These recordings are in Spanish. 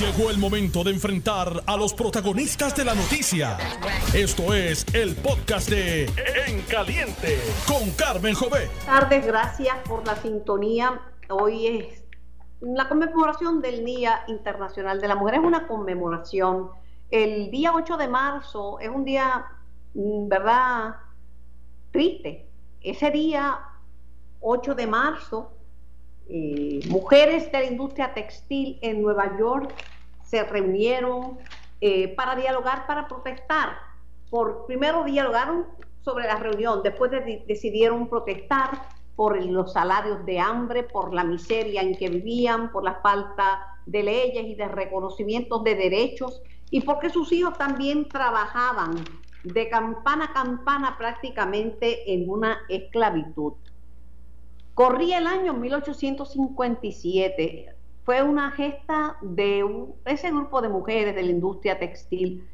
Llegó el momento de enfrentar a los protagonistas de la noticia. Esto es el podcast de En Caliente con Carmen Jové. Buenas tardes, gracias por la sintonía. Hoy es la conmemoración del Día Internacional de la Mujer. Es una conmemoración. El día 8 de marzo es un día, mm, ¿verdad? Triste. Ese día 8 de marzo eh, mujeres de la industria textil en Nueva York se reunieron eh, para dialogar, para protestar. Por primero dialogaron sobre la reunión, después decidieron protestar por los salarios de hambre, por la miseria en que vivían, por la falta de leyes y de reconocimientos de derechos y porque sus hijos también trabajaban de campana a campana prácticamente en una esclavitud. Corría el año 1857. Fue una gesta de ese grupo de mujeres de la industria textil,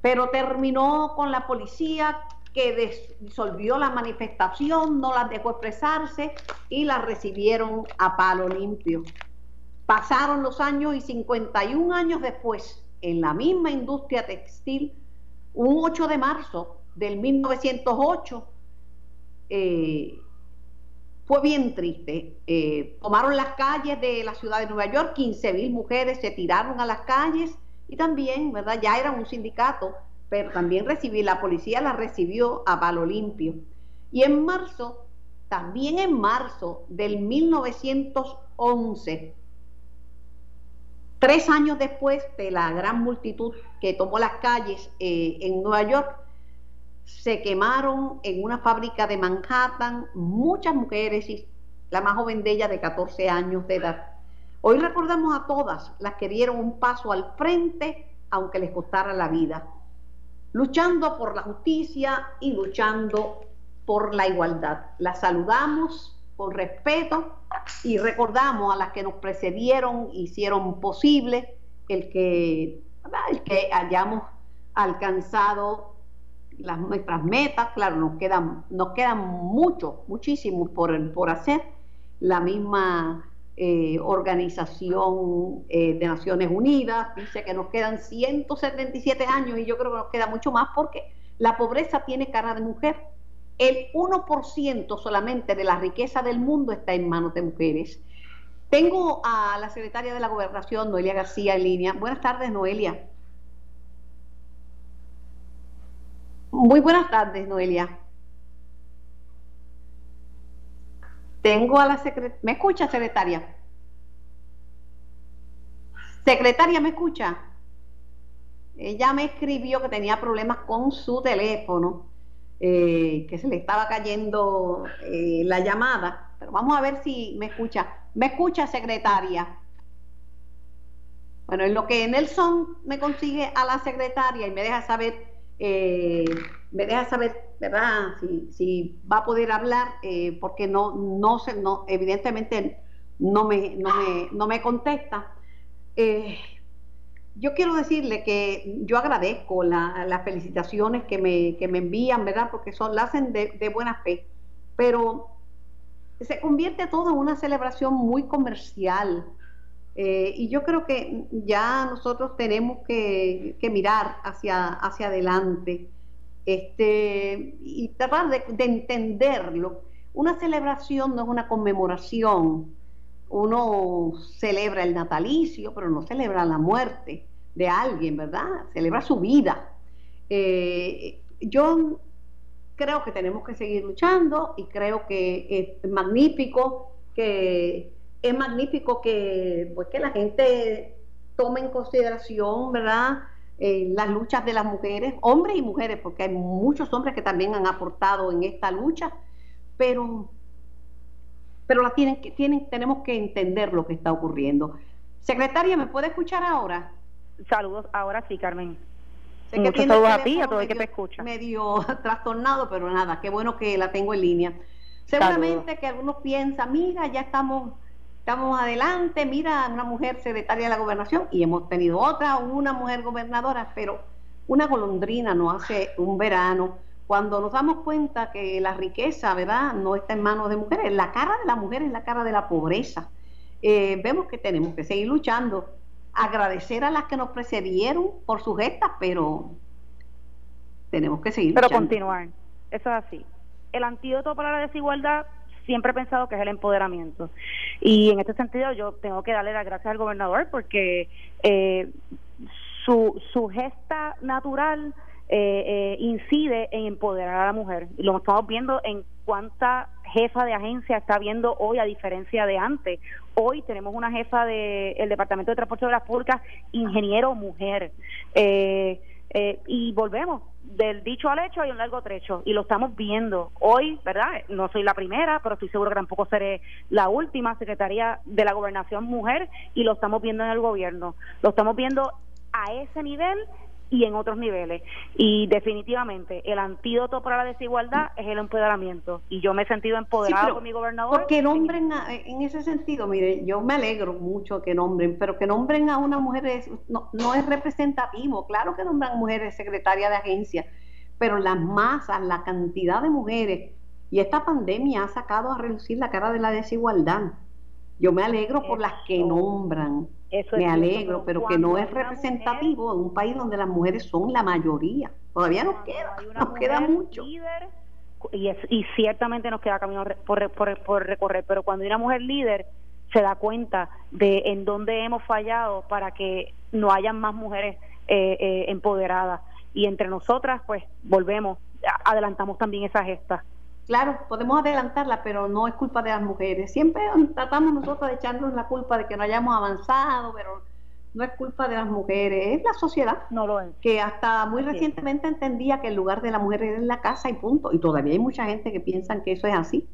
pero terminó con la policía que disolvió la manifestación, no las dejó expresarse y las recibieron a palo limpio. Pasaron los años y 51 años después, en la misma industria textil, un 8 de marzo del 1908, eh, fue bien triste. Eh, tomaron las calles de la ciudad de Nueva York, 15 mil mujeres se tiraron a las calles y también, ¿verdad? Ya eran un sindicato, pero también recibí, la policía la recibió a palo limpio. Y en marzo, también en marzo del 1911, tres años después de la gran multitud que tomó las calles eh, en Nueva York, se quemaron en una fábrica de Manhattan muchas mujeres y la más joven de ellas de 14 años de edad. Hoy recordamos a todas las que dieron un paso al frente aunque les costara la vida, luchando por la justicia y luchando por la igualdad. Las saludamos con respeto y recordamos a las que nos precedieron, hicieron posible el que, el que hayamos alcanzado las, nuestras metas, claro, nos quedan, nos quedan mucho, muchísimo por, por hacer. La misma eh, Organización eh, de Naciones Unidas dice que nos quedan 177 años y yo creo que nos queda mucho más porque la pobreza tiene cara de mujer. El 1% solamente de la riqueza del mundo está en manos de mujeres. Tengo a la secretaria de la Gobernación, Noelia García, en línea. Buenas tardes, Noelia. Muy buenas tardes, Noelia. Tengo a la secretaria. ¿Me escucha, secretaria? Secretaria, ¿me escucha? Ella me escribió que tenía problemas con su teléfono, eh, que se le estaba cayendo eh, la llamada. Pero vamos a ver si me escucha. ¿Me escucha, secretaria? Bueno, en lo que Nelson me consigue a la secretaria y me deja saber eh, me deja saber, ¿verdad? Si, va a poder hablar, eh, porque no, no, se, no, evidentemente no me, no me, no me contesta. Eh, yo quiero decirle que yo agradezco las felicitaciones que me, que me envían, ¿verdad? Porque son, hacen de, de buena fe, pero se convierte todo en una celebración muy comercial, eh, y yo creo que ya nosotros tenemos que, mirar hacia, hacia adelante este, y tratar de, entenderlo. Una celebración no es una conmemoración. Uno celebra el natalicio, pero no celebra la muerte de alguien, ¿verdad? Celebra su vida. Eh, yo creo que tenemos que seguir luchando y creo que es magnífico que es magnífico que, pues, que la gente tome en consideración, ¿verdad? Eh, las luchas de las mujeres, hombres y mujeres, porque hay muchos hombres que también han aportado en esta lucha, pero, pero la tienen que, tienen, tenemos que entender lo que está ocurriendo. Secretaria, ¿me puede escuchar ahora? Saludos, ahora sí, Carmen. Sé que tiene saludos a ti a todo el que te escucha. Medio trastornado, pero nada, qué bueno que la tengo en línea. Seguramente que algunos piensan, mira, ya estamos estamos adelante, mira, una mujer secretaria de la gobernación y hemos tenido otra, una mujer gobernadora, pero una golondrina no hace un verano. Cuando nos damos cuenta que la riqueza, ¿verdad?, no está en manos de mujeres, la cara de la mujer es la cara de la pobreza. Eh, vemos que tenemos que seguir luchando. agradecer a las que nos precedieron por sus gestas, pero tenemos que seguir. Pero continuar, eso es así. El antídoto para la desigualdad siempre he pensado que es el empoderamiento. Y en este sentido yo tengo que darle las gracias al gobernador porque eh, su, su gesta natural eh, eh, incide en empoderar a la mujer. Y lo estamos viendo en cuánta jefa de agencia está viendo hoy a diferencia de antes. Hoy tenemos una jefa del Departamento de Transporte de las Públicas, ingeniero mujer. Eh, eh, y volvemos, del dicho al hecho hay un largo trecho y lo estamos viendo hoy, ¿verdad? No soy la primera, pero estoy seguro que tampoco seré la última secretaria de la gobernación mujer y lo estamos viendo en el gobierno. Lo estamos viendo a ese nivel y en otros niveles. Y definitivamente el antídoto para la desigualdad es el empoderamiento. Y yo me he sentido empoderado con mi gobernador. Porque nombren, en ese sentido, mire, yo me alegro mucho que nombren, pero que nombren a una mujer no, no es representativo. Claro que nombran mujeres secretarias de agencia, pero las masas, la cantidad de mujeres, y esta pandemia ha sacado a reducir la cara de la desigualdad. Yo me alegro por las que nombran me alegro, pero que no es representativo en un país donde las mujeres son la mayoría. Todavía nos queda, nos queda mucho. y, y ciertamente nos queda camino por, por, recorrer, pero cuando una mujer líder se da cuenta de en dónde hemos fallado para que no hayan más mujeres eh, eh, empoderadas y entre nosotras pues volvemos, adelantamos también esa gesta. Claro, podemos adelantarla, pero no es culpa de las mujeres. Siempre tratamos nosotros de echarnos la culpa de que no hayamos avanzado, pero no es culpa de las mujeres, es la sociedad. No lo es. Que hasta muy recientemente entendía que el lugar de la mujer era en la casa y punto. Y todavía hay mucha gente que piensa que eso es así.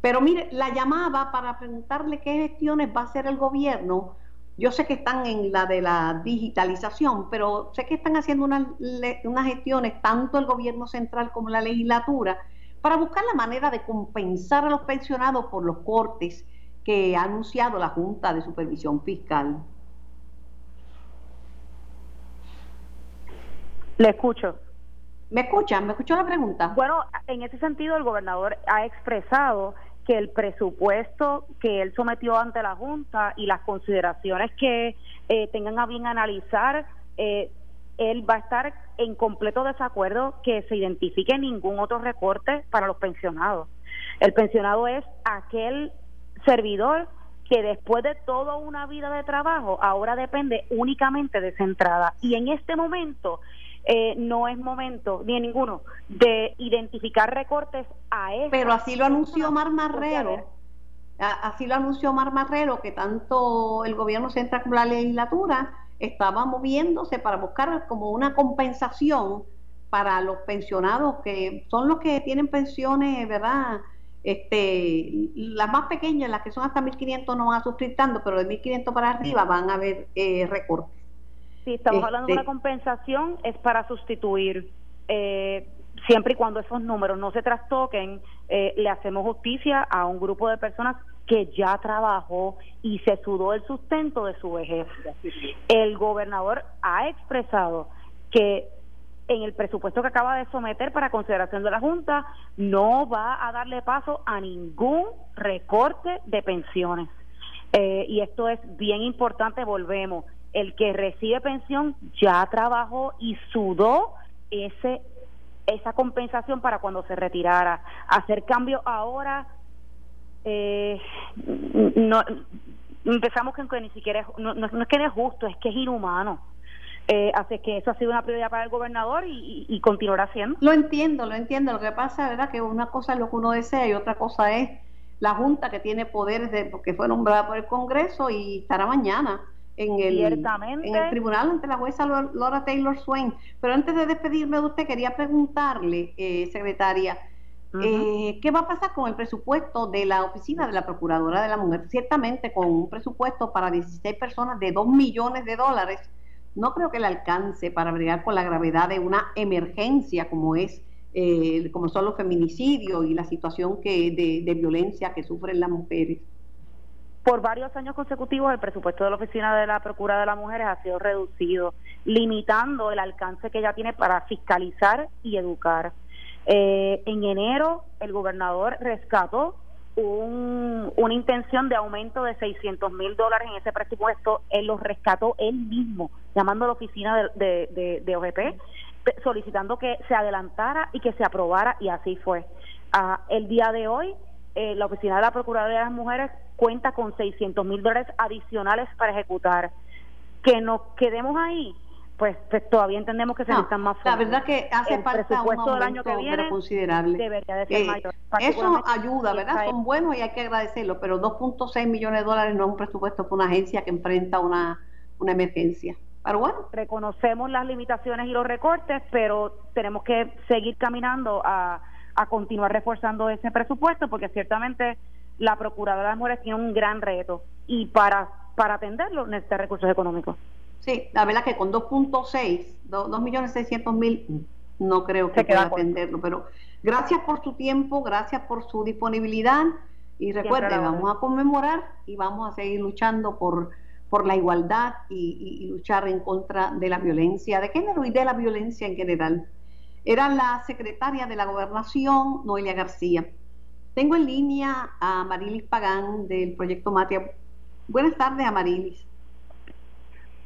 Pero mire, la llamaba para preguntarle qué gestiones va a hacer el gobierno. Yo sé que están en la de la digitalización, pero sé que están haciendo unas, unas gestiones, tanto el gobierno central como la legislatura, para buscar la manera de compensar a los pensionados por los cortes que ha anunciado la Junta de Supervisión Fiscal. Le escucho. ¿Me escuchan? ¿Me escuchó la pregunta? Bueno, en ese sentido el gobernador ha expresado que el presupuesto que él sometió ante la Junta y las consideraciones que eh, tengan a bien analizar eh, él va a estar en completo desacuerdo que se identifique ningún otro recorte para los pensionados. El pensionado es aquel servidor que después de toda una vida de trabajo ahora depende únicamente de esa entrada. Y en este momento eh, no es momento, ni en ninguno, de identificar recortes a eso. Pero así lo anunció Mar Marrero. Así lo anunció Mar Marrero, que tanto el gobierno central como la legislatura estaba moviéndose para buscar como una compensación para los pensionados que son los que tienen pensiones, ¿verdad? Este, las más pequeñas, las que son hasta 1.500 no van a sufrir tanto, pero de 1.500 para arriba van a haber eh, recortes. Sí, estamos hablando de una este compensación, es para sustituir, eh, siempre y cuando esos números no se trastoquen, eh, le hacemos justicia a un grupo de personas que ya trabajó y se sudó el sustento de su vejez. El gobernador ha expresado que en el presupuesto que acaba de someter para consideración de la Junta no va a darle paso a ningún recorte de pensiones. Eh, y esto es bien importante, volvemos. El que recibe pensión ya trabajó y sudó ese esa compensación para cuando se retirara. Hacer cambio ahora eh, no empezamos con que ni siquiera no, no, es que es justo, es que es inhumano. Eh, así que eso ha sido una prioridad para el gobernador y, continuará siendo. Lo entiendo, lo entiendo. Lo que pasa es que una cosa es lo que uno desea y otra cosa es la Junta que tiene poderes de, porque fue nombrada por el Congreso y estará mañana en el, en el tribunal ante la jueza Laura Taylor Swain. Pero antes de despedirme de usted, quería preguntarle, eh, secretaria, eh, ¿Qué va a pasar con el presupuesto de la oficina de la Procuradora de la Mujer? Ciertamente con un presupuesto para 16 personas de 2 millones de dólares, no creo que le alcance para bregar con la gravedad de una emergencia como es eh, como son los feminicidios y la situación que de, de violencia que sufren las mujeres. Por varios años consecutivos el presupuesto de la Oficina de la Procuradora de las Mujeres ha sido reducido, limitando el alcance que ella tiene para fiscalizar y educar. Eh, en enero el gobernador rescató un, una intención de aumento de 600 mil dólares en ese presupuesto. Él lo rescató él mismo, llamando a la oficina de, de, de, OGP, solicitando que se adelantara y que se aprobara, y así fue. Ah, el día de hoy, eh, la oficina de la Procuraduría de las Mujeres cuenta con 600 mil dólares adicionales para ejecutar. Que nos quedemos ahí, pues, pues, todavía entendemos que se necesitan más fondos. La verdad que hace falta un aumento del año que viene considerable. Debería de ser eh, mayor. Eso ayuda, ¿verdad? Son buenos y hay que agradecerlo, pero 2.6 millones de dólares no es un presupuesto para una agencia que enfrenta una, una emergencia. Pero bueno. Reconocemos las limitaciones y los recortes, pero tenemos que seguir caminando a, a continuar reforzando ese presupuesto porque ciertamente la Procuradora de las Mujeres tiene un gran reto y para, para atenderlo necesita recursos económicos. Sí, la verdad que con 2.6, 2 millones 600 mil, no creo que pueda atenderlo, pero gracias por su tiempo, gracias por su disponibilidad y recuerde, vamos a conmemorar y vamos a seguir luchando por, por la igualdad y, luchar en contra de la violencia de género y de la violencia en general. Era la secretaria de la gobernación, Noelia García. Tengo en línea a Marilis Pagán del proyecto Matia. Buenas tardes, Amarilis.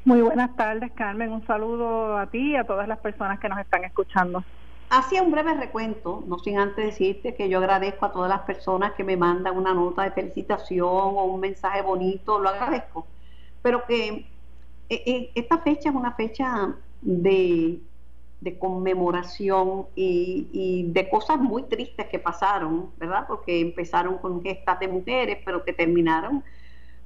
Muy buenas tardes, Carmen. Un saludo a ti y a todas las personas que nos están escuchando. Hacía un breve recuento, no sin antes decirte que yo agradezco a todas las personas que me mandan una nota de felicitación o un mensaje bonito, lo agradezco. Pero que eh, eh, esta fecha es una fecha de, conmemoración y, y, de cosas muy tristes que pasaron, ¿verdad? Porque empezaron con gestas de mujeres, pero que terminaron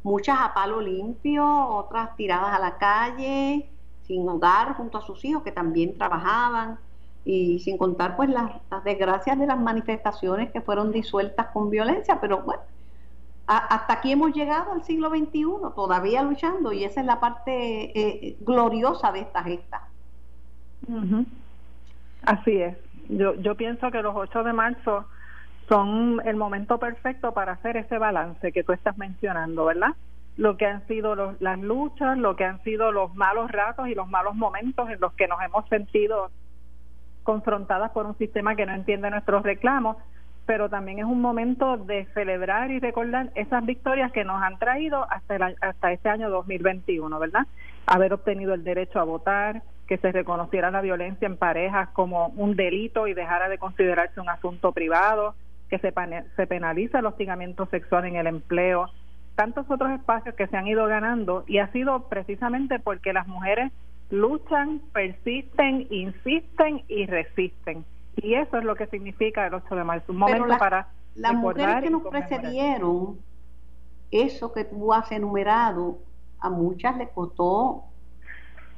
muchas a palo limpio, otras tiradas a la calle, sin hogar, junto a sus hijos que también trabajaban, y sin contar pues las, desgracias de las manifestaciones que fueron disueltas con violencia, pero bueno, hasta aquí hemos llegado al siglo XXI, todavía luchando, y esa es la parte eh, gloriosa de esta gesta. Así es. Yo, yo pienso que los 8 de marzo son el momento perfecto para hacer ese balance que tú estás mencionando, ¿verdad? Lo que han sido las luchas, lo que han sido los malos ratos y los malos momentos en los que nos hemos sentido confrontadas por un sistema que no entiende nuestros reclamos, pero también es un momento de celebrar y recordar esas victorias que nos han traído hasta, hasta este año 2021, ¿verdad? Haber obtenido el derecho a votar, que se reconociera la violencia en parejas como un delito y dejara de considerarse un asunto privado, que se, se penaliza el hostigamiento sexual en el empleo, tantos otros espacios que se han ido ganando y ha sido precisamente porque las mujeres luchan, persisten, insisten y resisten. Y eso es lo que significa el 8 de marzo, un momento para las mujeres que nos precedieron, eso que tú has enumerado, a muchas les costó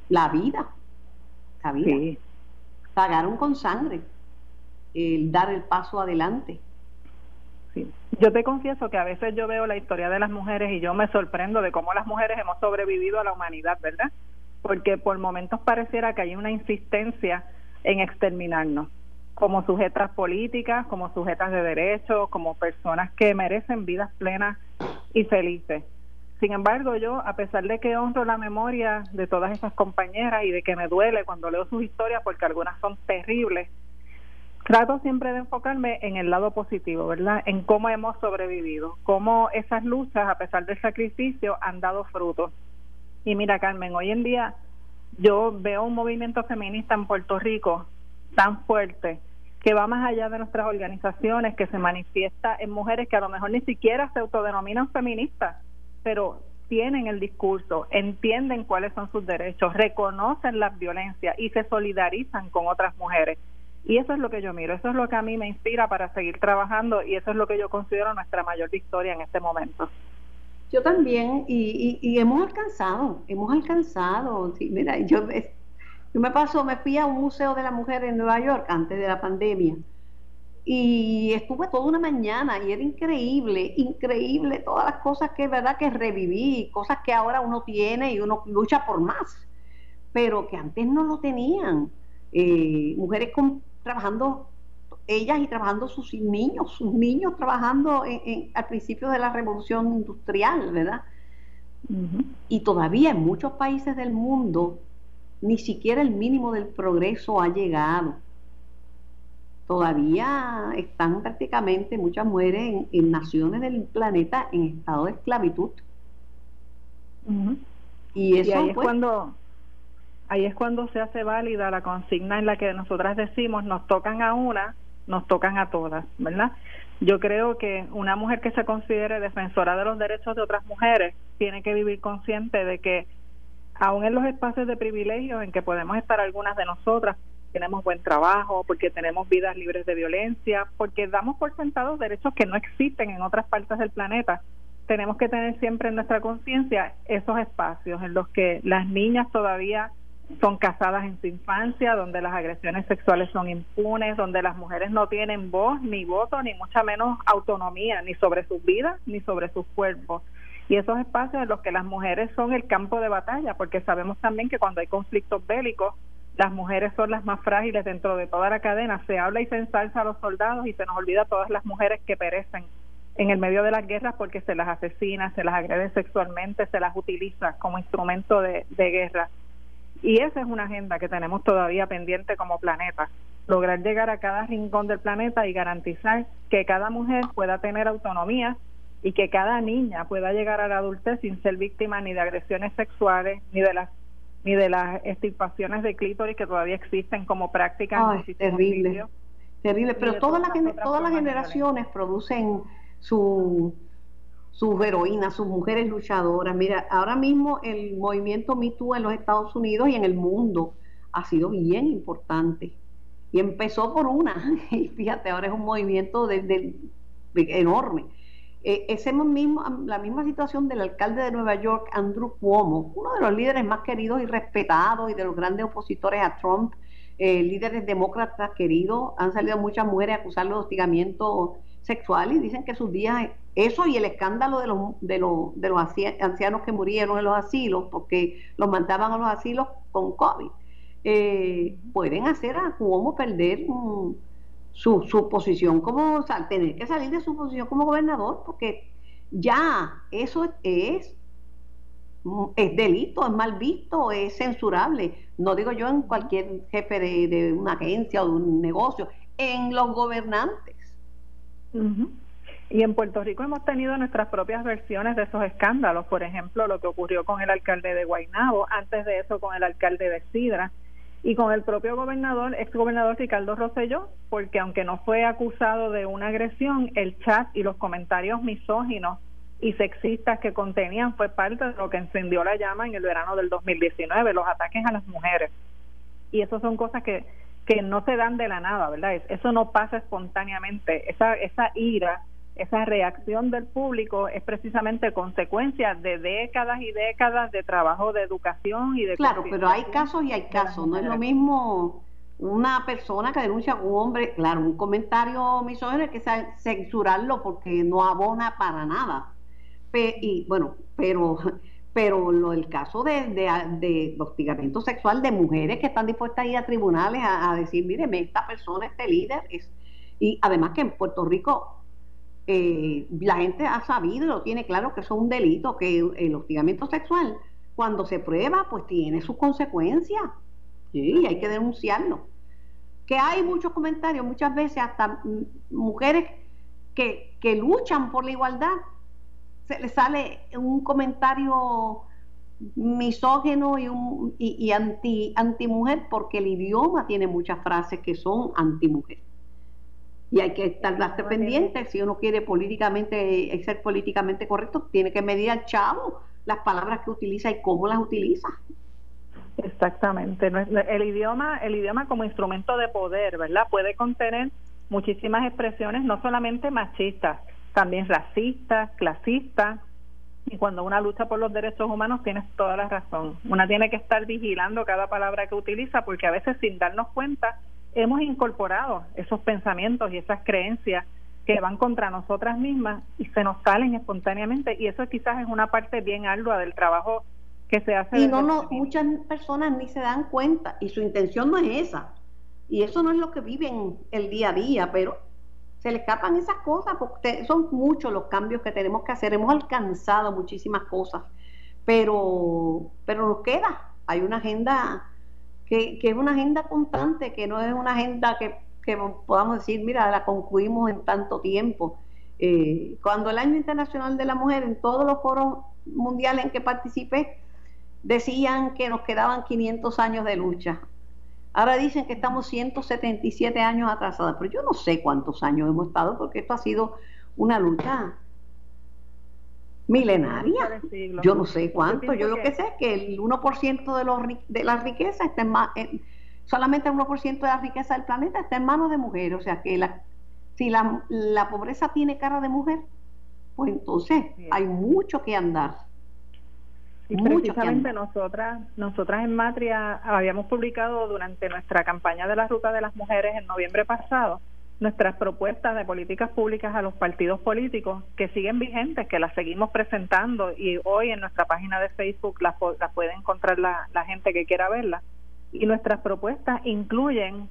la vida, la vida. Pagaron con sangre el dar el paso adelante. Yo te confieso que a veces yo veo la historia de las mujeres y yo me sorprendo de cómo las mujeres hemos sobrevivido a la humanidad, ¿verdad? Porque por momentos pareciera que hay una insistencia en exterminarnos, como sujetas políticas, como sujetas de derechos, como personas que merecen vidas plenas y felices. Sin embargo, yo, a pesar de que honro la memoria de todas esas compañeras y de que me duele cuando leo sus historias porque algunas son terribles, trato siempre de enfocarme en el lado positivo, ¿verdad? En cómo hemos sobrevivido, cómo esas luchas, a pesar del sacrificio, han dado frutos. Y mira, Carmen, hoy en día yo veo un movimiento feminista en Puerto Rico tan fuerte que va más allá de nuestras organizaciones, que se manifiesta en mujeres que a lo mejor ni siquiera se autodenominan feministas, pero tienen el discurso, entienden cuáles son sus derechos, reconocen la violencia y se solidarizan con otras mujeres. Y eso es lo que yo miro, eso es lo que a mí me inspira para seguir trabajando y eso es lo que yo considero nuestra mayor victoria en este momento. Yo también, y, y, hemos alcanzado, hemos alcanzado. Mira, yo, yo me paso, me fui a un museo de la mujer en Nueva York antes de la pandemia y estuve toda una mañana y era increíble, increíble todas las cosas que es verdad que reviví, cosas que ahora uno tiene y uno lucha por más, pero que antes no lo tenían. Eh, mujeres con trabajando ellas y trabajando sus niños, sus niños trabajando en, al principio de la revolución industrial, ¿verdad? Y todavía en muchos países del mundo ni siquiera el mínimo del progreso ha llegado. todavía están prácticamente muchas mujeres en, naciones del planeta en estado de esclavitud. Y eso ahí es pues, cuando ahí es cuando se hace válida la consigna en la que nosotras decimos nos tocan a una, nos tocan a todas, ¿verdad? Yo creo que una mujer que se considere defensora de los derechos de otras mujeres tiene que vivir consciente de que aún en los espacios de privilegio en que podemos estar algunas de nosotras, tenemos buen trabajo, porque tenemos vidas libres de violencia, porque damos por sentados derechos que no existen en otras partes del planeta. Tenemos que tener siempre en nuestra conciencia esos espacios en los que las niñas todavía son casadas en su infancia, donde las agresiones sexuales son impunes, donde las mujeres no tienen voz, ni voto, ni mucha menos autonomía, ni sobre sus vidas, ni sobre sus cuerpos. Y esos espacios en los que las mujeres son el campo de batalla, porque sabemos también que cuando hay conflictos bélicos, las mujeres son las más frágiles dentro de toda la cadena. Se habla y se ensalza a los soldados y se nos olvida todas las mujeres que perecen en el medio de las guerras porque se las asesina, se las agrede sexualmente, se las utiliza como instrumento de, de guerra. Y esa es una agenda que tenemos todavía pendiente como planeta, lograr llegar a cada rincón del planeta y garantizar que cada mujer pueda tener autonomía y que cada niña pueda llegar a la adultez sin ser víctima ni de agresiones sexuales ni de las ni de las extirpaciones de clítoris que todavía existen como práctica terrible terrible. pero todas las todas las generaciones producen su sus heroínas, sus mujeres luchadoras. Mira, ahora mismo el movimiento Me en los Estados Unidos y en el mundo ha sido bien importante. Y empezó por una, y fíjate, ahora es un movimiento enorme. Eh, ese mismo, la misma situación del alcalde de Nueva York, Andrew Cuomo, uno de los líderes más queridos y respetados y de los grandes opositores a Trump, eh, líderes demócratas queridos, han salido muchas mujeres a acusarlo de hostigamiento sexual y dicen que sus días, eso y el escándalo de los, de los, de los ancianos que murieron en los asilos porque los mandaban a los asilos con COVID, eh, pueden hacer a Cuomo perder su, su posición como, o sea, tener que salir de su posición como gobernador porque ya eso es es delito, es mal visto, es censurable. No digo yo en cualquier jefe de, de una agencia o de un negocio, en los gobernantes. Y en Puerto Rico hemos tenido nuestras propias versiones de esos escándalos, por ejemplo, lo que ocurrió con el alcalde de Guaynabo, antes de eso con el alcalde de Sidra y con el propio gobernador, ex gobernador Ricardo Rosselló, porque aunque no fue acusado de una agresión, el chat y los comentarios misóginos y sexistas que contenían fue parte de lo que encendió la llama en el verano del 2019, los ataques a las mujeres. Y eso son cosas que que no se dan de la nada, ¿verdad? Eso no pasa espontáneamente. Esa, esa ira, esa reacción del público es precisamente consecuencia de décadas y décadas de trabajo de educación y de... Claro, pero hay casos y hay casos. No es lo mismo una persona que denuncia a un hombre, claro, un comentario misógino que censurarlo porque no abona para nada. y bueno, pero pero lo, el caso de, de, hostigamiento sexual de mujeres que están dispuestas a ir a tribunales a, decir, míreme, esta persona, este líder, es, y además que en Puerto Rico eh, la gente ha sabido y lo tiene claro que eso es un delito, que el hostigamiento sexual, cuando se prueba, pues tiene sus consecuencias, y hay que denunciarlo. Que hay muchos comentarios, muchas veces hasta mujeres que, que luchan por la igualdad. Le sale un comentario misógeno y, un, y, anti, anti mujer porque el idioma tiene muchas frases que son anti mujer y hay que estar pendiente. Si uno quiere políticamente ser políticamente correcto tiene que medir al chavo las palabras que utiliza y cómo las utiliza. Exactamente. El idioma el idioma como instrumento de poder verdad puede contener muchísimas expresiones no solamente machistas también racista, clasista, y cuando una lucha por los derechos humanos tienes toda la razón. Una tiene que estar vigilando cada palabra que utiliza porque a veces sin darnos cuenta hemos incorporado esos pensamientos y esas creencias que van contra nosotras mismas y se nos salen espontáneamente y eso quizás es una parte bien ardua del trabajo que se hace. Y no, no, muchas personas ni se dan cuenta y su intención no es esa. Y eso no es lo que viven el día a día, pero se le escapan esas cosas, porque son muchos los cambios que tenemos que hacer, hemos alcanzado muchísimas cosas, pero, pero nos queda, hay una agenda que, es una agenda constante, que no es una agenda que que podamos decir, mira, la concluimos en tanto tiempo. Eh, cuando el Año Internacional de la Mujer, en todos los foros mundiales en que participé, decían que nos quedaban 500 años de lucha. Ahora dicen que estamos 177 años atrasadas, pero yo no sé cuántos años hemos estado porque esto ha sido una lucha milenaria. Yo no sé cuánto, yo, lo que... sé es que el 1% de, los, de la riqueza está en, más, solamente el 1% de la riqueza del planeta está en manos de mujeres, o sea que la, si la, la pobreza tiene cara de mujer, pues entonces hay mucho que andar. Y precisamente nosotras, nosotras en Matria habíamos publicado durante nuestra campaña de la Ruta de las Mujeres en noviembre pasado nuestras propuestas de políticas públicas a los partidos políticos que siguen vigentes, que las seguimos presentando y hoy en nuestra página de Facebook las, puede encontrar la, la gente que quiera verlas. Y nuestras propuestas incluyen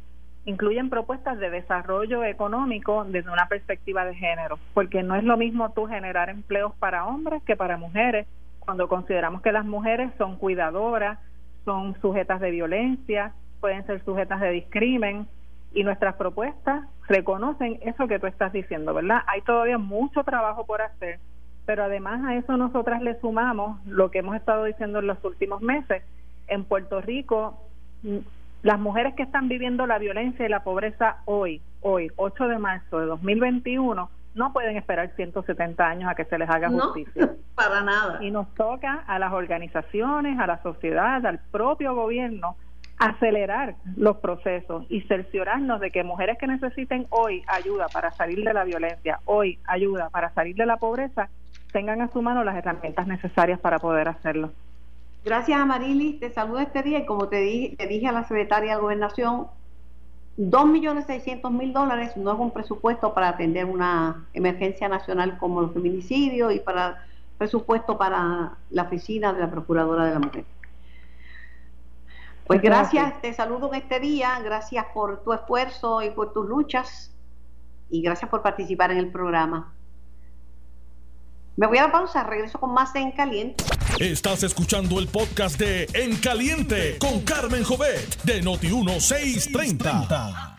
incluyen propuestas de desarrollo económico desde una perspectiva de género, porque no es lo mismo tú generar empleos para hombres que para mujeres, cuando consideramos que las mujeres son cuidadoras, son sujetas de violencia, pueden ser sujetas de discrimen, y nuestras propuestas reconocen eso que tú estás diciendo, ¿verdad? Hay todavía mucho trabajo por hacer, pero además a eso nosotras le sumamos lo que hemos estado diciendo en los últimos meses. En Puerto Rico, mm, las mujeres que están viviendo la violencia y la pobreza hoy, hoy, 8 de marzo de 2021, no pueden esperar 170 años a que se les haga justicia. No, para nada. Y nos toca a las organizaciones, a la sociedad, al propio gobierno acelerar los procesos y cerciorarnos de que mujeres que necesiten hoy ayuda para salir de la violencia, hoy ayuda para salir de la pobreza, tengan a su mano las herramientas necesarias para poder hacerlo. Gracias, Amarilis. Te saludo este día y como te dije, te dije a la secretaria de Gobernación, dos millones seiscientos mil dólares no es un presupuesto para atender una emergencia nacional como los feminicidios y para presupuesto para la oficina de la Procuradora de la Mujer. Pues gracias, te saludo en este día, gracias por tu esfuerzo y por tus luchas y gracias por participar en el programa. Me voy a la pausa, regreso con más En Caliente. Estás escuchando el podcast de En Caliente con Carmen Jovet de Noti1630.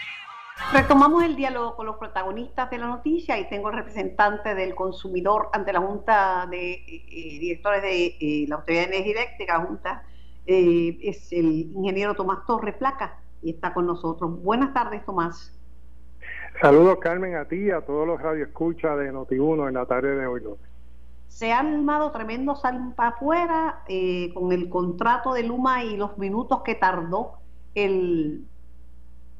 Retomamos el diálogo con los protagonistas de la noticia y tengo el representante del consumidor ante la Junta de eh, Directores de eh, la Autoridad de Energía Eléctrica, la Junta eh, es el ingeniero Tomás Torres Placa y está con nosotros. Buenas tardes, Tomás. Saludos, Carmen, a ti y a todos los radioescuchas de Noti1 en la tarde de hoy. Se ha armado tremendo sal para afuera eh, con el contrato de Luma y los minutos que tardó el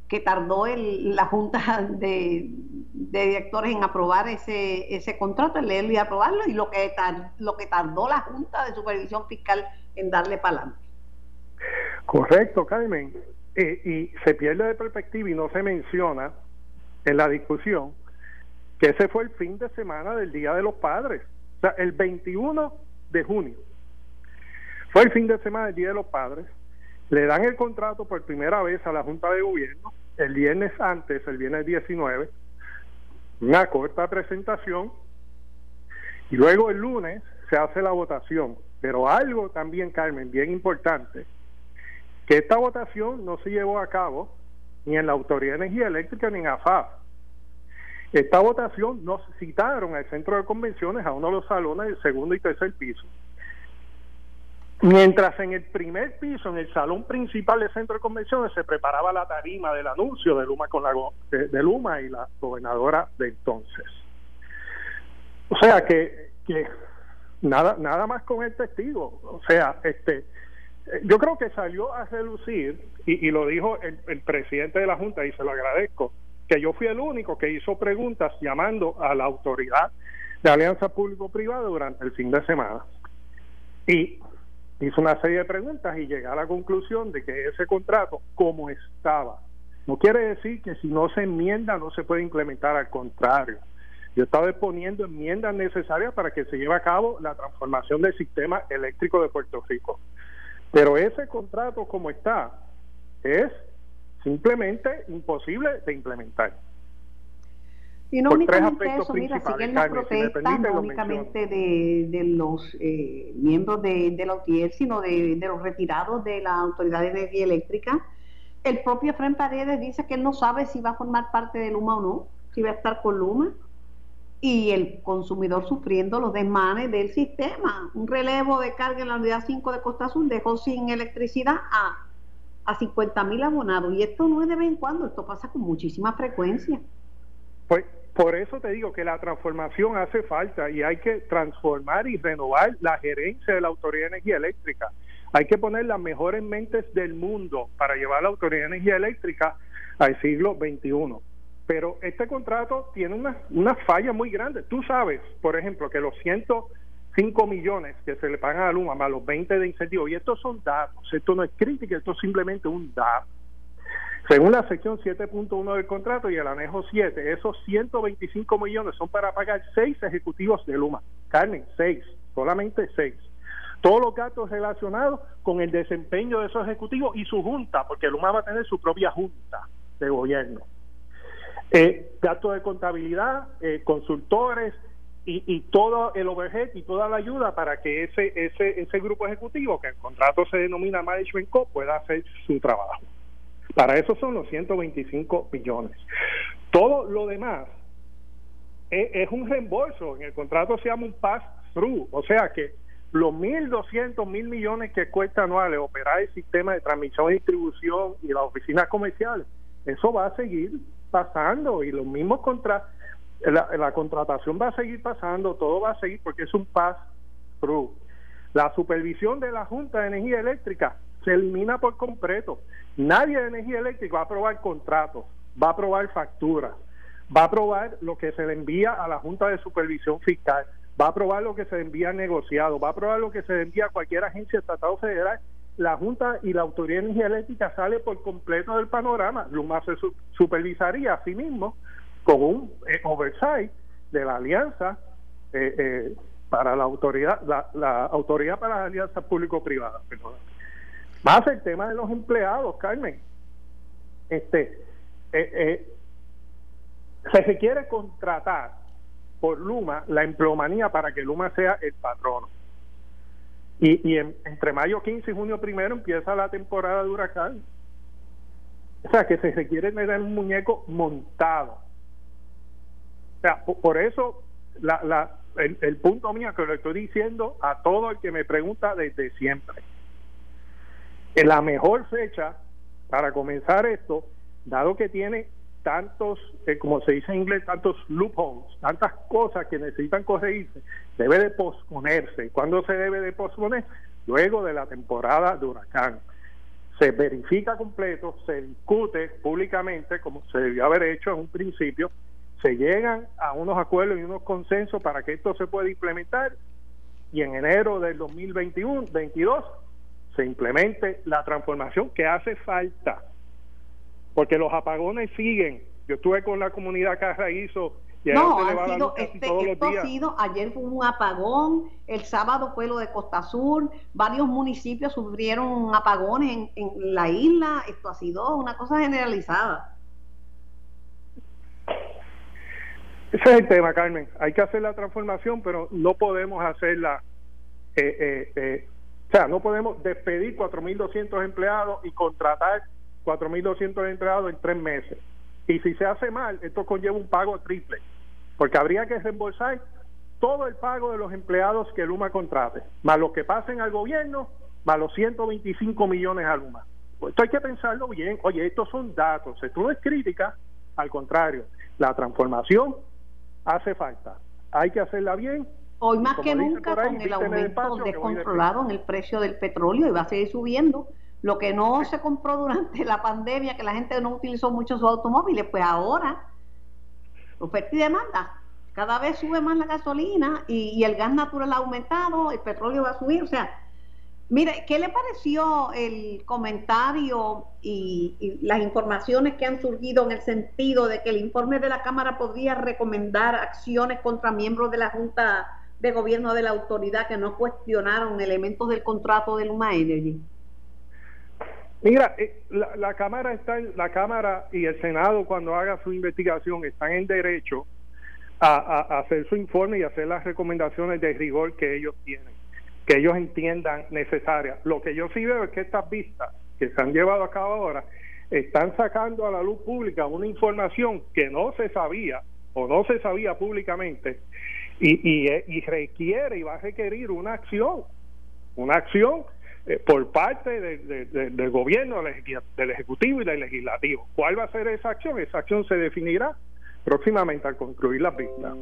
que tardó el, la Junta de, Directores en aprobar ese, ese contrato, en leerlo y aprobarlo, y lo que, lo que tardó la Junta de Supervisión Fiscal en darle para adelante. Correcto, Carmen. y se pierde de perspectiva y no se menciona en la discusión que ese fue el fin de semana del Día de los Padres. O sea, el 21 de junio fue el fin de semana del Día de los Padres. Le dan el contrato por primera vez a la Junta de Gobierno el viernes antes, el viernes 19, una corta presentación y luego el lunes se hace la votación. Pero algo también, Carmen, bien importante, que esta votación no se llevó a cabo ni en la Autoridad de Energía Eléctrica ni en AFAP. Esta votación nos citaron al centro de convenciones, a uno de los salones del segundo y tercer piso. Mientras en el primer piso, en el salón principal del centro de convenciones, se preparaba la tarima del anuncio de Luma con la de, Luma y la gobernadora de entonces. O sea que, que nada nada más con el testigo, o sea, este yo creo que salió a relucir, y, lo dijo el, presidente de la Junta, y se lo agradezco, que yo fui el único que hizo preguntas llamando a la autoridad de alianza público-privada durante el fin de semana. Y hizo una serie de preguntas y llegué a la conclusión de que ese contrato, como estaba, no quiere decir que si no se enmienda no se puede implementar, al contrario. Yo estaba poniendo enmiendas necesarias para que se lleve a cabo la transformación del sistema eléctrico de Puerto Rico. Pero ese contrato como está es simplemente imposible de implementar. Y no únicamente eso, mira, siguen las protestas, no únicamente de, de los eh, miembros de, de la UTIER, sino de, de, los retirados de la Autoridad de Energía Eléctrica, El propio Fren Paredes dice que él no sabe si va a formar parte de Luma o no, si va a estar con Luma. Y el consumidor sufriendo los desmanes del sistema. Un relevo de carga en la unidad 5 de Costa Azul dejó sin electricidad a, a 50 mil abonados. Y esto no es de vez en cuando, esto pasa con muchísima frecuencia. Pues por eso te digo que la transformación hace falta y hay que transformar y renovar la gerencia de la Autoridad de Energía Eléctrica. Hay que poner las mejores mentes del mundo para llevar la Autoridad de Energía Eléctrica al siglo XXI. Pero este contrato tiene una, una falla muy grande. Tú sabes, por ejemplo, que los 105 millones que se le pagan a Luma más los 20 de incentivo, y estos son datos, esto no es crítica, esto es simplemente un dato según la sección 7.1 del contrato y el anejo 7, esos 125 millones son para pagar seis ejecutivos de Luma. Carmen, seis, solamente seis. Todos los gastos relacionados con el desempeño de esos ejecutivos y su junta, porque Luma va a tener su propia junta de gobierno. Eh, gastos de contabilidad, eh, consultores y, y, todo el overhead y toda la ayuda para que ese, ese, ese grupo ejecutivo, que el contrato se denomina Management Co, pueda hacer su trabajo. Para eso son los 125 millones. Todo lo demás es, un reembolso. En el contrato se llama un pass-through. O sea que los 1.200 mil millones que cuesta anuales operar el sistema de transmisión y distribución y las oficinas comerciales, eso va a seguir pasando y los mismos contratos, la, la, contratación va a seguir pasando, todo va a seguir porque es un pass-through. La supervisión de la Junta de Energía Eléctrica se elimina por completo. Nadie de energía eléctrica va a aprobar contratos, va a aprobar facturas, va a aprobar lo que se le envía a la Junta de Supervisión Fiscal, va a aprobar lo que se le envía negociado, va a aprobar lo que se le envía a cualquier agencia estatal federal. La Junta y la Autoridad de Energía Eléctrica sale por completo del panorama. Luma se supervisaría a sí mismo con un eh, oversight de la alianza eh, eh, para la autoridad, la, autoridad para las alianzas público-privadas. Más el tema de los empleados, Carmen. Este, se requiere contratar por Luma la empleomanía para que Luma sea el patrono. Y, y entre mayo 15 y junio primero empieza la temporada de huracán. O sea, que se requiere tener un muñeco montado. O sea, por, eso la, la, el, el punto mío que lo estoy diciendo a todo el que me pregunta desde siempre la mejor fecha para comenzar esto, dado que tiene tantos, eh, como se dice en inglés, tantos loopholes, tantas cosas que necesitan corregirse, debe de posponerse. ¿Cuándo se debe de posponer? Luego de la temporada de huracán. Se verifica completo, se discute públicamente, como se debió haber hecho en un principio, se llegan a unos acuerdos y unos consensos para que esto se pueda implementar y en enero del 2021, 22 se implemente la transformación que hace falta, porque los apagones siguen. Yo estuve con la comunidad Carraízo y no, ha sido, este, esto ha sido, ayer fue un apagón, el sábado fue lo de Costa Sur, varios municipios sufrieron apagones en, en la isla, esto ha sido una cosa generalizada. Ese es el tema, Carmen. Hay que hacer la transformación, pero no podemos hacerla eh, eh, eh, o sea, no podemos despedir 4.200 empleados y contratar 4.200 empleados en tres meses. Y si se hace mal, esto conlleva un pago triple, porque habría que reembolsar todo el pago de los empleados que Luma contrate, más lo que pasen al gobierno, más los 125 millones a Luma. Pues esto hay que pensarlo bien. Oye, estos son datos, esto no es crítica, al contrario, la transformación hace falta. Hay que hacerla bien Hoy más que nunca con el aumento descontrolado en el precio del petróleo y va a seguir subiendo. Lo que no se compró durante la pandemia, que la gente no utilizó mucho sus automóviles, pues ahora, oferta y demanda. Cada vez sube más la gasolina y, el gas natural ha aumentado, el petróleo va a subir. O sea, mire, ¿qué le pareció el comentario y, y las informaciones que han surgido en el sentido de que el informe de la Cámara podría recomendar acciones contra miembros de la Junta de gobierno de la autoridad que no cuestionaron elementos del contrato de Luma Energy? Mira, eh, la, cámara está, la cámara y el senado cuando haga su investigación están en derecho a, hacer su informe y hacer las recomendaciones de rigor que ellos tienen, que ellos entiendan necesarias. Lo que yo sí veo es que estas vistas que se han llevado a cabo ahora están sacando a la luz pública una información que no se sabía o no se sabía públicamente y, y, requiere y va a requerir una acción, una acción eh, por parte del gobierno, del Ejecutivo y del Legislativo. ¿Cuál va a ser esa acción? Esa acción se definirá próximamente al concluir las vistas.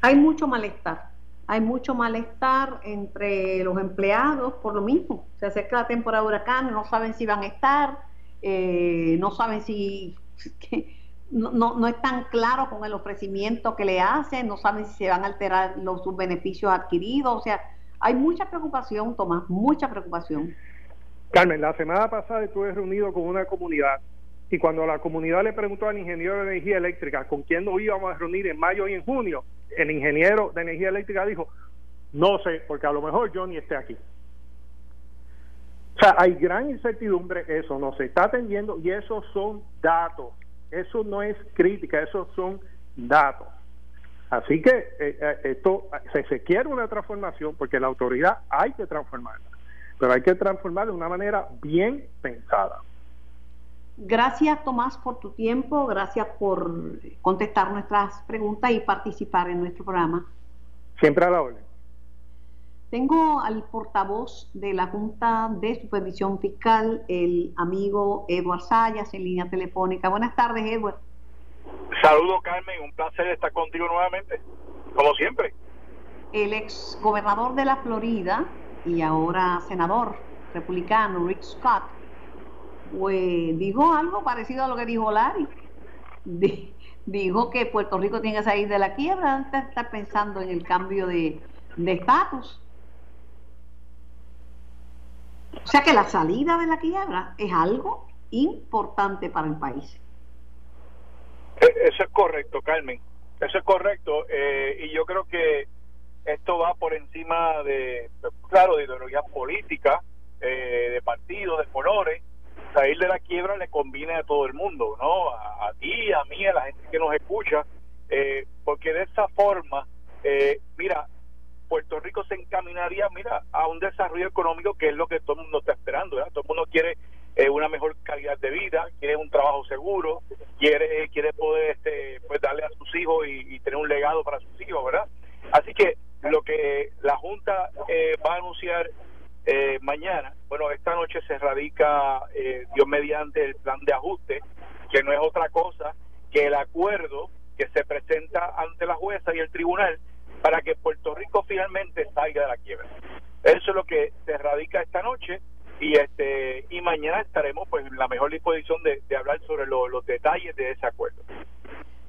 Hay mucho malestar, hay mucho malestar entre los empleados por lo mismo. Se acerca la temporada de no saben si van a estar, eh, no saben si... no, no, están claros con el ofrecimiento que le hacen, no saben si se van a alterar los sus beneficios adquiridos, o sea, hay mucha preocupación, Tomás, mucha preocupación. Carmen, la semana pasada estuve reunido con una comunidad y cuando la comunidad le preguntó al ingeniero de energía eléctrica con quién nos íbamos a reunir en mayo y en junio, el ingeniero de energía eléctrica dijo, no sé, porque a lo mejor yo ni esté aquí. O sea, hay gran incertidumbre, eso no se está atendiendo y esos son datos, eso no es crítica, esos son datos. Así que eh, eh, esto se, se quiere una transformación porque la autoridad hay que transformarla, pero hay que transformarla de una manera bien pensada. Gracias Tomás por tu tiempo, gracias por contestar nuestras preguntas y participar en nuestro programa. Siempre a la orden. Tengo al portavoz de la Junta de Supervisión Fiscal, el amigo Eduard Sayas, en línea telefónica. Buenas tardes, Edward. Saludos, Carmen. Un placer estar contigo nuevamente, como siempre. El ex gobernador de la Florida y ahora senador republicano, Rick Scott, pues dijo algo parecido a lo que dijo Larry. dijo que Puerto Rico tiene que salir de la quiebra antes de estar pensando en el cambio de estatus. o sea que la salida de la quiebra es algo importante para el país. E, eso es correcto, Carmen. Eso es correcto. Eh, y yo creo que esto va por encima de, claro, de ideologías políticas, eh, de partidos, de colores salir de la quiebra le conviene a todo el mundo, ¿no? A, ti, a mí, a la gente que nos escucha, eh, porque de esa forma, eh, mira, Puerto Rico se encaminaría, mira, a un desarrollo económico que es lo que todo el mundo está esperando, ¿verdad? Todo el mundo quiere eh, una mejor calidad de vida, quiere un trabajo seguro, quiere quiere poder este, pues darle a sus hijos y, tener un legado para sus hijos, ¿verdad? Así que lo que la Junta va a anunciar eh, mañana, bueno, esta noche se radica, eh, Dios mediante, el plan de ajuste, que no es otra cosa que el acuerdo que se presenta ante la jueza y el tribunal para que Puerto Rico finalmente salga de la quiebra. Eso es lo que se radica esta noche y este y mañana estaremos pues en la mejor disposición de, hablar sobre los detalles de ese acuerdo.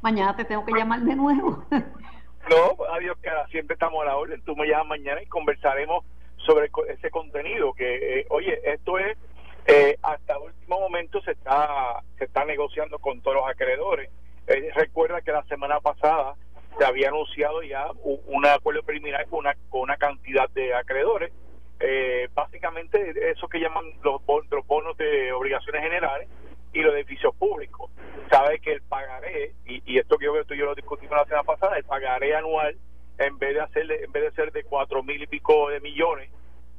Mañana te tengo que llamar de nuevo. no, adiós, cara, siempre estamos a la orden. Tú me llamas mañana y conversaremos sobre ese contenido que eh, oye esto es eh, hasta último momento se está se está negociando con todos los acreedores eh, recuerda que la semana pasada se había anunciado ya un, acuerdo preliminar con una con una cantidad de acreedores básicamente eso que llaman los, los bonos de obligaciones generales y los edificios públicos. Sabe que el pagaré y, esto que yo, y yo lo discutimos la semana pasada el pagaré anual en vez de hacer en vez de ser de cuatro mil y pico de millones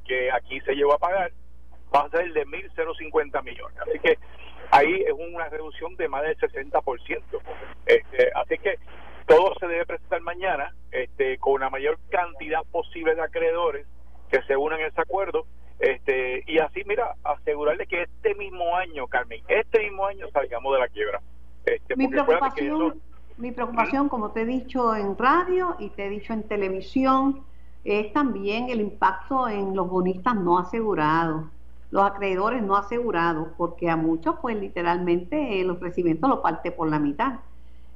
que aquí se llegó a pagar va a ser de mil cincuenta millones. Así que ahí es una reducción de más del 60% este, así que todo se debe presentar mañana este, con una mayor cantidad posible de acreedores que se unan a ese acuerdo este, y así mira asegurarle que este mismo año Carmen este mismo año salgamos de la quiebra este, mi preocupación mi preocupación, como te he dicho en radio y te he dicho en televisión, es también el impacto en los bonistas no asegurados, los acreedores no asegurados, porque a muchos, pues literalmente el ofrecimiento lo parte por la mitad.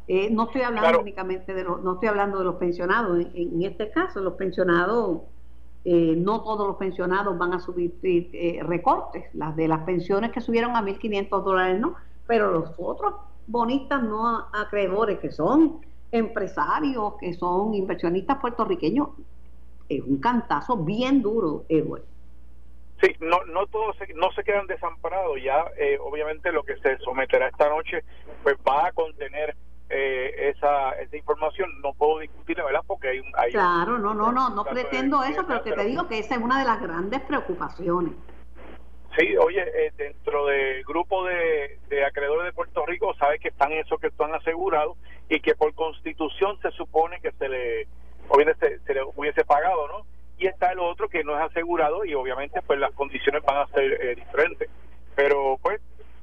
Eh, no estoy hablando únicamente de los, no estoy hablando de los pensionados. En, este caso, los pensionados, eh, no todos los pensionados van a subir eh, recortes. Las de las pensiones que subieron a 1.500 dólares, no, pero los otros bonistas no acreedores, que son empresarios, que son inversionistas puertorriqueños, es un cantazo bien duro, Edward. Sí, no, no todos se, no se quedan desamparados. Ya, eh, obviamente, lo que se someterá esta noche, pues va a contener eh, esa, esa información. No puedo discutirla, ¿verdad? Porque hay, hay claro, no, no, no, no pretendo eso, pero que te digo que esa es una de las grandes preocupaciones. Sí, oye, eh, dentro del grupo de, acreedores de Puerto Rico, sabes que están esos que están asegurados y que por constitución se supone que se le, obviamente se, le hubiese pagado, ¿no? Y está el otro que no es asegurado y obviamente pues las condiciones van a ser eh, diferentes. Pero pues,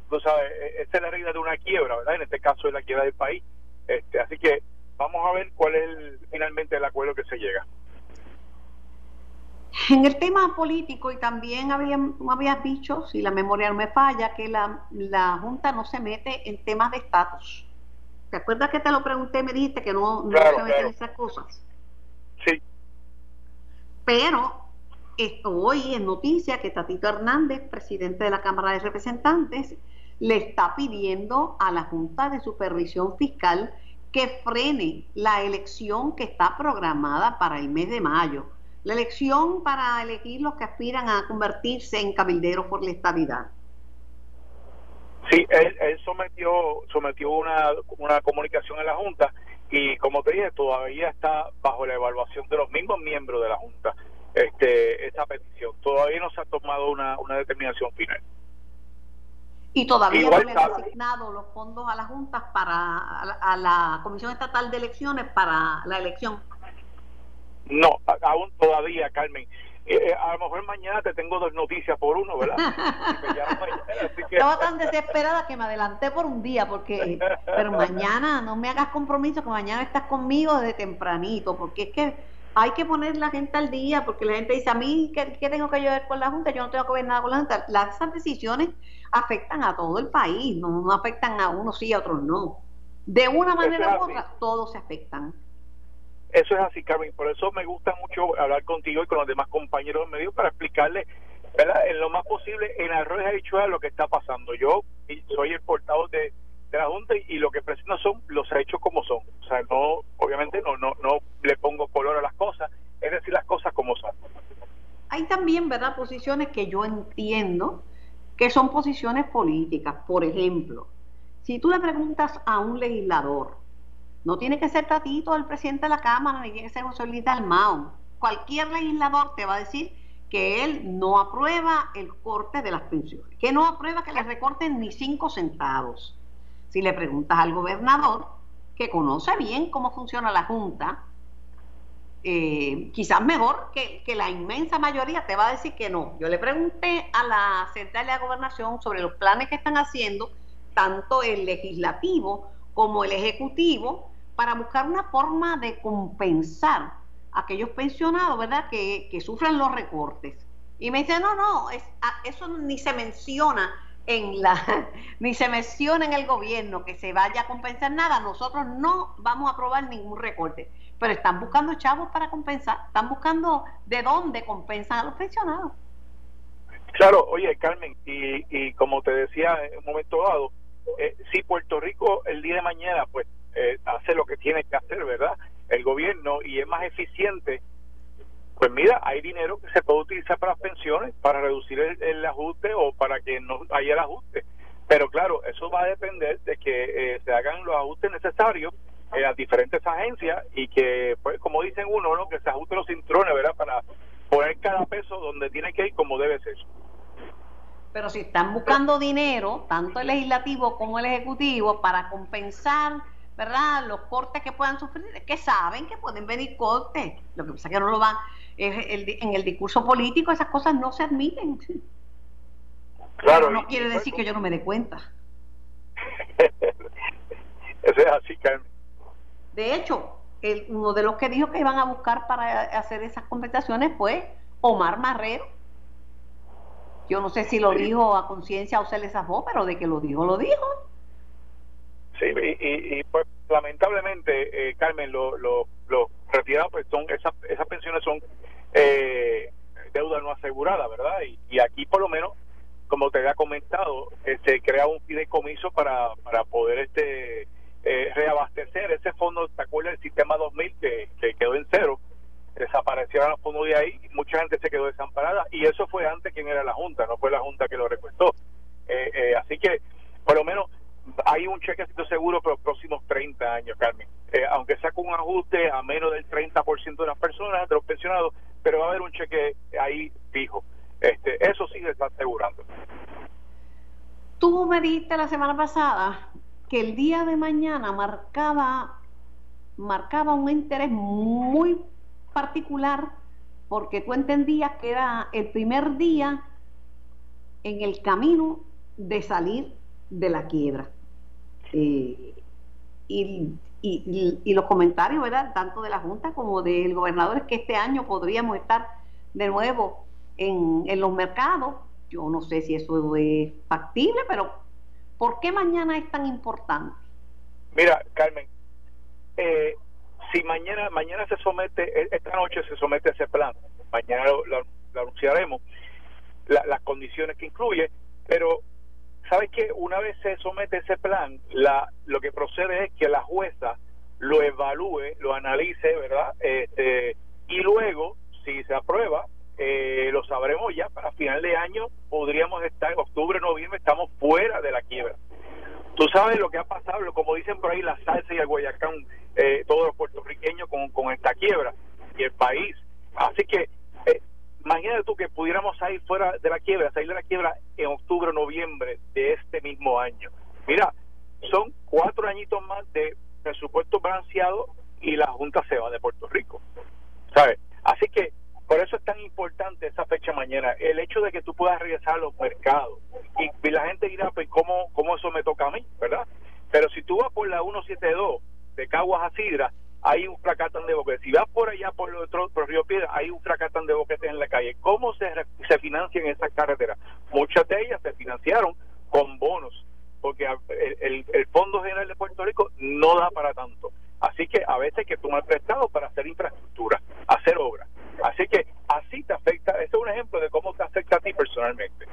tú sabes, e, esta es la regla de una quiebra, ¿verdad? En este caso es la quiebra del país. Este, así que vamos a ver cuál es finalmente el acuerdo que se llega. En el tema político, y también había, habías dicho, si la memoria no me falla, que la, Junta no se mete en temas de estatus. ¿Te acuerdas que te lo pregunté y me dijiste que no, no se mete en esas cosas? Sí. Pero esto hoy en noticia que Tatito Hernández, presidente de la Cámara de Representantes, le está pidiendo a la Junta de Supervisión Fiscal que frene la elección que está programada para el mes de mayo la elección para elegir los que aspiran a convertirse en cabilderos por la estabilidad. Sí, él, sometió, sometió una, una comunicación a la Junta y como te dije, todavía está bajo la evaluación de los mismos miembros de la Junta este, esta petición. Todavía no se ha tomado una, una determinación final. Y todavía no le han asignado los fondos a la Junta para a la Comisión Estatal de Elecciones para la elección. No, aún todavía, Carmen. Eh, eh, a lo mejor mañana te tengo dos noticias por uno, ¿verdad? Estaba tan desesperada que me adelanté por un día, porque pero mañana no me hagas compromiso que mañana estás conmigo desde tempranito, porque es que hay que poner la gente al día, porque la gente dice, a mí, ¿qué, tengo que yo ver con la Junta? Yo no tengo que ver nada con la Junta. Las, esas decisiones afectan a todo el país, no, no afectan a unos sí a otros no. De una manera u otra, todos se afectan. Eso es así, Carmen. Por eso me gusta mucho hablar contigo y con los demás compañeros de medio para explicarle, ¿verdad? En lo más posible, en arroz y habichuela lo que está pasando. Yo soy el portavoz de, Junta y, lo que presento son los hechos como son. O sea, no, obviamente no, no, no le pongo color a las cosas, es decir, las cosas como son. Hay también, ¿verdad?, posiciones que yo entiendo que son posiciones políticas. Por ejemplo, si tú le preguntas a un legislador, no tiene que ser Tatito el presidente de la Cámara, ni tiene que ser José Luis Dalmao. Cualquier legislador te va a decir que él no aprueba el corte de las pensiones, que no aprueba que le recorten ni cinco centavos. Si le preguntas al gobernador, que conoce bien cómo funciona la Junta, eh, quizás mejor que, que, la inmensa mayoría te va a decir que no. Yo le pregunté a la Central de Gobernación sobre los planes que están haciendo, tanto el legislativo como el ejecutivo, para buscar una forma de compensar a aquellos pensionados, ¿verdad?, que, sufren los recortes. Y me dice, no, no, es, eso ni se menciona en la, ni se menciona en el gobierno que se vaya a compensar nada. Nosotros no vamos a aprobar ningún recorte. Pero están buscando chavos para compensar, están buscando de dónde compensan a los pensionados. Claro, oye, Carmen, y, y como te decía en un momento dado, eh, si Puerto Rico el día de mañana pues eh, hace lo que tiene que hacer, ¿verdad? El gobierno y es más eficiente, pues mira, hay dinero que se puede utilizar para las pensiones, para reducir el, ajuste o para que no haya el ajuste. Pero claro, eso va a depender de que eh, se hagan los ajustes necesarios en las diferentes agencias y que, pues como dicen uno, ¿no? que se ajusten los cintrones, ¿verdad? Para poner cada peso donde tiene que ir como debe ser. Pero si están buscando dinero, tanto el legislativo como el ejecutivo, para compensar, ¿verdad? Los cortes que puedan sufrir, que saben que pueden venir cortes. Lo que pasa es que no lo van. En el discurso político esas cosas no se admiten. Claro. no quiere decir que yo no me dé cuenta. Eso es así, Carmen. De hecho, el, uno de los que dijo que iban a buscar para hacer esas compensaciones fue Omar Marrero yo no sé si lo dijo a conciencia o se le zafó, pero de que lo dijo, lo dijo. Sí, y, pues lamentablemente, eh, Carmen, los lo, retirados, pues son esas, esas pensiones son eh, deuda no asegurada, ¿verdad? Y, aquí por lo menos, como te había comentado, se este, crea un fideicomiso para, para poder este eh, reabastecer ese fondo, ¿te acuerdas del sistema 2000 que, que quedó en cero? desaparecieron los fondos de ahí, mucha gente se quedó desamparada y eso fue antes quien era la Junta, no fue la Junta que lo recuestó. Eh, eh, así que, por lo menos, hay un chequecito seguro para los próximos 30 años, Carmen. Eh, aunque saque un ajuste a menos del 30% de las personas, de los pensionados, pero va a haber un cheque ahí fijo. Este, eso sí se está asegurando. Tú me dijiste la semana pasada que el día de mañana marcaba, marcaba un interés muy particular porque tú entendías que era el primer día en el camino de salir de la quiebra. Eh, y, y, los comentarios, ¿verdad? Tanto de la Junta como del gobernador es que este año podríamos estar de nuevo en, los mercados. Yo no sé si eso es factible, pero ¿por qué mañana es tan importante? Mira, Carmen, eh, si mañana mañana se somete, e, esta noche se somete ese plan, mañana lo, anunciaremos, las condiciones que incluye, pero ¿sabes que Una vez se somete ese plan, la, lo que procede es que la jueza lo evalúe, lo analice, ¿verdad? Este, y luego, si se aprueba, eh, lo sabremos ya para final de año, podríamos estar, en octubre, noviembre, estamos fuera de la quiebra. Tú sabes lo que ha pasado, como dicen por ahí, la salsa y el guayacán, eh, todos los puertorriqueños con, con esta quiebra y el país. Así que imagínate tú que pudiéramos salir fuera de la quiebra, salir de la quiebra en octubre o noviembre de este mismo año. Mira, son cuatro añitos más de presupuesto balanceado y la Junta se va de Puerto Rico. ¿Sabes? Así que por eso es tan importante esa fecha mañana, el hecho de que tú puedas regresar a los mercados. Y, la gente dirá, pues, ¿cómo, ¿cómo eso me toca a mí? ¿Verdad? Pero si tú vas por la 172 de Caguas a Sidra, hay un fracatán de boquetes. Si vas por allá por, el otro, por Río Piedra, hay un fracatán de boquetes en la calle. ¿Cómo se, se financian esas carreteras? Muchas de ellas se financiaron con bonos, porque el, el, Fondo General de Puerto Rico no da para tanto. Así que a veces hay que tomar prestado para hacer infraestructura, hacer obras. Así que así te afecta, ese es un ejemplo de cómo te afecta a ti personalmente.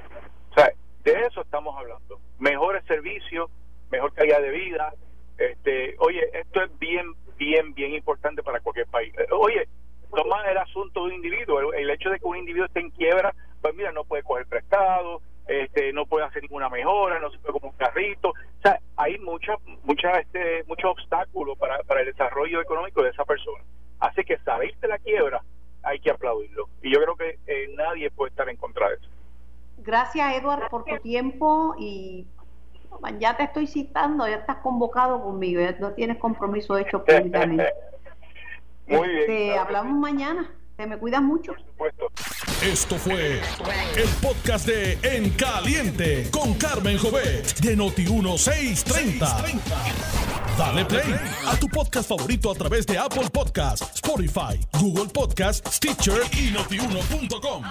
O sea, de eso estamos hablando. Mejores servicios, mejor calidad de vida. Este, oye, esto es bien, bien, bien importante para cualquier país. Eh, oye, toma el asunto de un individuo, el, hecho de que un individuo esté en quiebra, pues mira, no puede coger prestado, este, no puede hacer ninguna mejora, no se puede como un carrito. O sea, hay mucha, mucha, este, muchos obstáculos para, para el desarrollo económico de esa persona. Así que salir de la quiebra hay que aplaudirlo. Y yo creo que eh, nadie puede estar en contra de eso. Gracias, Edward, por tu tiempo y ya te estoy citando, ya estás convocado conmigo, ya no tienes compromiso hecho públicamente. Muy bien. Este, hablamos mañana. Te me cuidas mucho. Por supuesto. Esto fue el podcast de En Caliente con Carmen Jovet de Noti1630. Dale play a tu podcast favorito a través de Apple Podcasts, Spotify, Google Podcasts, Stitcher y notiuno.com.